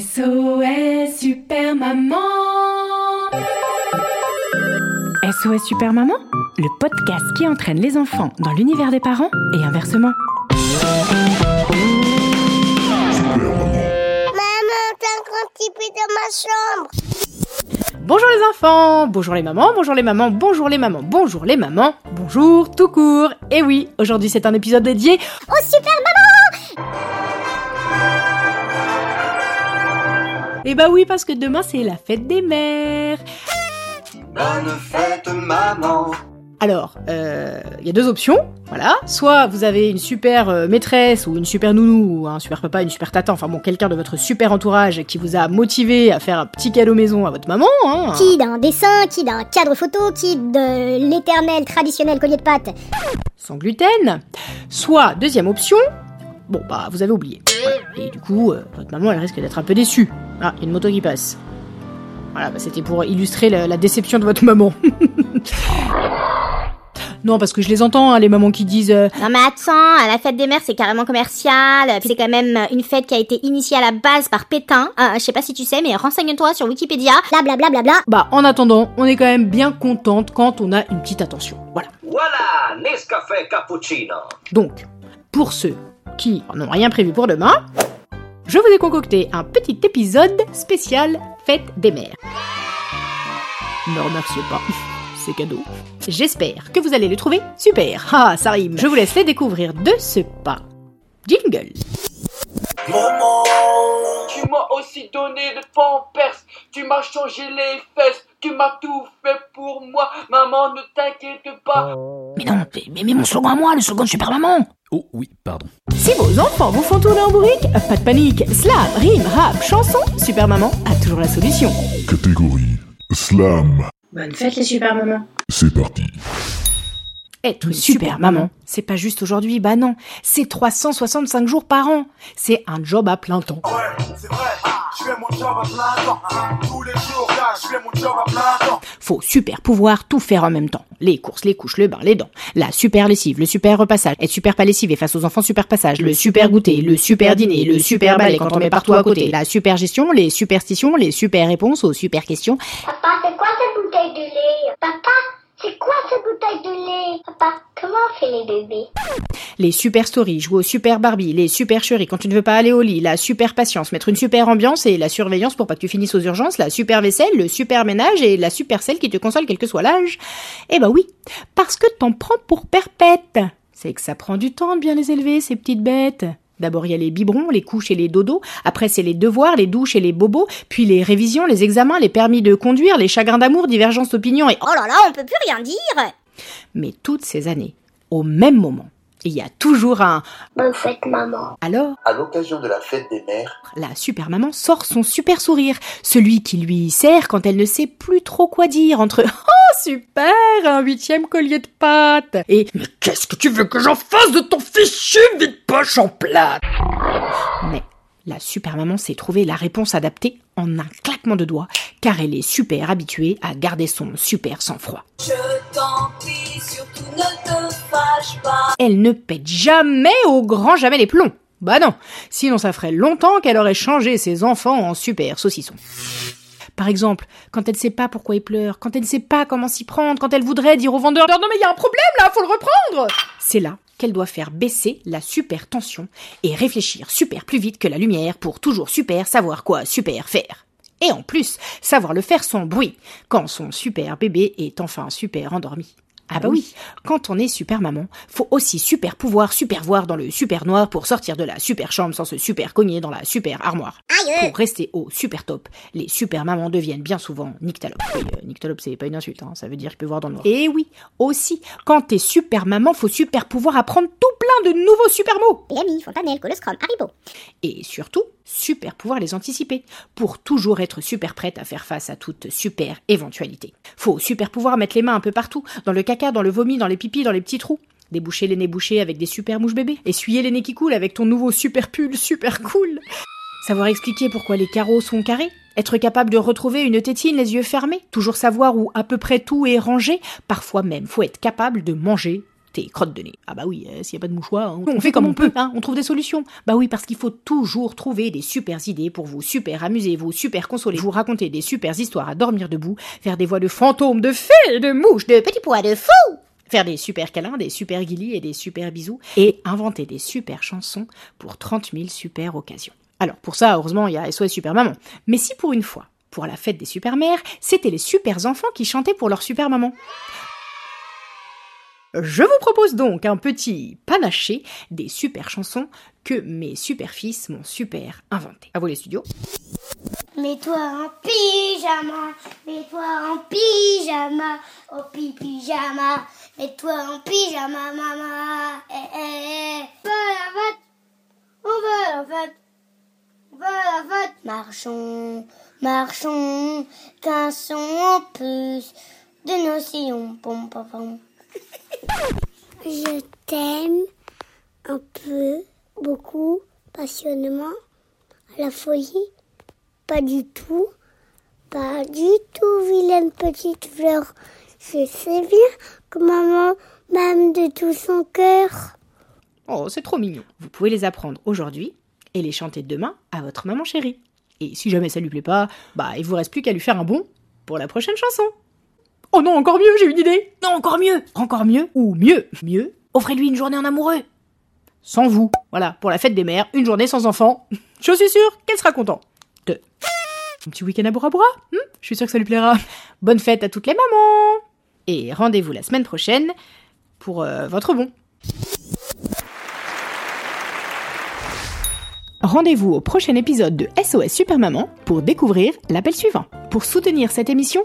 SOS Super Maman SOS Super Maman, le podcast qui entraîne les enfants dans l'univers des parents et inversement. Maman, t'as un grand petit peu dans ma chambre. Bonjour les enfants, bonjour les mamans, bonjour les mamans, bonjour les mamans, bonjour les mamans, bonjour tout court. Et oui, aujourd'hui c'est un épisode dédié Oh, super maman Et bah oui, parce que demain c'est la fête des mères. Bonne fête maman Alors, euh, il y a deux options, voilà. Soit vous avez une super euh, maîtresse ou une super nounou ou un super papa, une super tata, enfin bon, quelqu'un de votre super entourage qui vous a motivé à faire un petit cadeau maison à votre maman, hein. Qui d'un dessin, qui d'un cadre photo, qui de l'éternel traditionnel collier de pâte. sans gluten. Soit, deuxième option, bon bah vous avez oublié. Voilà. Et du coup, euh, votre maman elle risque d'être un peu déçue. Ah, il y a une moto qui passe. Voilà, bah, c'était pour illustrer la, la déception de votre maman. non, parce que je les entends, hein, les mamans qui disent euh, Non mais attends, la fête des mères c'est carrément commercial, puis c'est quand même une fête qui a été initiée à la base par Pétain. Euh, je sais pas si tu sais, mais renseigne-toi sur Wikipédia. Bla bla bla bla bla. Bah, en attendant, on est quand même bien contente quand on a une petite attention. Voilà. Voilà, Nescafé Cappuccino Donc, pour ceux qui n'ont rien prévu pour demain, je vous ai concocté un petit épisode spécial Fête des mères. Ne remerciez pas, c'est cadeau. J'espère que vous allez le trouver super. Ah, ça rime. Je vous laisse les découvrir de ce pas. Jingle. Tu m'as aussi donné tu m'as changé les fesses, tu m'as tout fait pour moi, maman ne t'inquiète pas Mais non, mais, mais, mais mon slogan à moi, le slogan de Super Maman Oh oui, pardon. Si vos enfants vous font tourner en bourrique, pas de panique. Slam, rime, rap, chanson, Super Maman a toujours la solution. Catégorie Slam. Bonne fête les super mamans. C'est parti. Être super maman, c'est pas juste aujourd'hui, bah non, c'est 365 jours par an. C'est un job à plein temps. Ouais, c'est vrai, je fais mon job à plein temps. Tous les jours, là, je fais mon job à plein temps. Faut super pouvoir tout faire en même temps. Les courses, les couches, le bain, les dents. La super lessive, le super repassage, être super pas lessive et face aux enfants super passage, le super goûter, le super dîner, le super balai quand on met partout à côté, la super gestion, les superstitions, les super réponses aux super questions. Papa, c'est quoi cette bouteille de lait? Papa, c'est quoi cette bouteille de lait? Papa, comment on fait les bébés? Les super stories, jouer au super Barbie, les super chéris quand tu ne veux pas aller au lit, la super patience, mettre une super ambiance et la surveillance pour pas que tu finisses aux urgences, la super vaisselle, le super ménage et la super selle qui te console quel que soit l'âge. Eh bah oui, parce que t'en prends pour perpète. C'est que ça prend du temps de bien les élever, ces petites bêtes. D'abord, il y a les biberons, les couches et les dodos. Après, c'est les devoirs, les douches et les bobos. Puis les révisions, les examens, les permis de conduire, les chagrins d'amour, divergences d'opinion et... Oh là là, on peut plus rien dire. Mais toutes ces années, au même moment, il y a toujours un... Bonne fête, maman. Alors À l'occasion de la fête des mères, La super maman sort son super sourire, celui qui lui sert quand elle ne sait plus trop quoi dire entre Oh super, un huitième collier de pâtes et Mais qu'est-ce que tu veux que j'en fasse de ton fichu vide poche en plate Mais la super maman sait trouver la réponse adaptée en un claquement de doigts, car elle est super habituée à garder son super sang-froid. Je t'en prie, surtout ne Elle ne pète jamais au grand jamais les plombs. Bah non, sinon ça ferait longtemps qu'elle aurait changé ses enfants en super saucissons. Par exemple, quand elle sait pas pourquoi il pleure, quand elle ne sait pas comment s'y prendre, quand elle voudrait dire au vendeur Non mais il y a un problème là, faut le reprendre C'est là qu'elle doit faire baisser la super tension et réfléchir super plus vite que la lumière pour toujours super savoir quoi super faire. Et en plus, savoir le faire sans bruit, quand son super bébé est enfin super endormi. Ah bah oui, quand on est super maman, faut aussi super pouvoir super voir dans le super noir pour sortir de la super chambre sans se super cogner dans la super armoire. Pour rester au super top, les super mamans deviennent bien souvent nyctalope. Oui, euh, nyctalope c'est pas une insulte, hein, ça veut dire qu'il peut voir dans le noir. Et oui, aussi, quand t'es super maman, faut super pouvoir apprendre tout plein de nouveaux super mots. PMI, Fontanelle, Coloscrum, Haribo. Et surtout, super pouvoir les anticiper, pour toujours être super prête à faire face à toute super éventualité. Faut super pouvoir mettre les mains un peu partout, dans le caca, dans le vomi, dans les pipis, dans les petits trous. Déboucher les nez bouchés avec des super mouches bébés. Essuyer les nez qui coulent avec ton nouveau super pull super cool. Savoir expliquer pourquoi les carreaux sont carrés. Être capable de retrouver une tétine les yeux fermés. Toujours savoir où à peu près tout est rangé. Parfois même, faut être capable de manger tes crottes de nez. Ah bah oui, euh, s'il n'y a pas de mouchoir, hein, on, fait comme on peut, hein, on trouve des solutions. Bah oui, parce qu'il faut toujours trouver des super idées pour vous super amuser, vous super consoler, vous raconter des super histoires à dormir debout, faire des voix de fantômes, de fées, de mouches, de petits pois de fou faire des super câlins, des super guilis et des super bisous, et inventer des super chansons pour 30 000 super occasions. Alors pour ça, heureusement, il y a SOS Super Maman. Mais si pour une fois, pour la fête des super mères, c'était les super enfants qui chantaient pour leur super maman. Je vous propose donc un petit panaché des super chansons que mes super fils m'ont super inventé. À vous les studios. Mets-toi en pyjama, mets-toi en pyjama, au pi pyjama, mets-toi en pyjama, maman. Eh, eh, eh. Va à la fête, on à la fête, on à la fête. Marchons, marchons, qu'un son en plus de nos sillons, pom pom pom. Je t'aime un peu, beaucoup, passionnément, à la folie, pas du tout, pas du tout, vilaine petite fleur. Je sais bien que maman m'aime de tout son cœur. Oh, c'est trop mignon. Vous pouvez les apprendre aujourd'hui et les chanter demain à votre maman chérie. Et si jamais ça lui plaît pas, bah il vous reste plus qu'à lui faire un bon pour la prochaine chanson. Oh non, encore mieux, j'ai une idée. Non, encore mieux, encore mieux ou mieux, mieux? Offrez-lui une journée en amoureux. Sans vous. Voilà, pour la fête des mères, une journée sans enfant. Je suis sûre qu'elle sera contente. De. Un petit week-end à Bora Bora? Hmm Je suis sûre que ça lui plaira. Bonne fête à toutes les mamans. Et rendez-vous la semaine prochaine pour euh, votre bon. Rendez-vous au prochain épisode de SOS Super Maman pour découvrir l'appel suivant. Pour soutenir cette émission,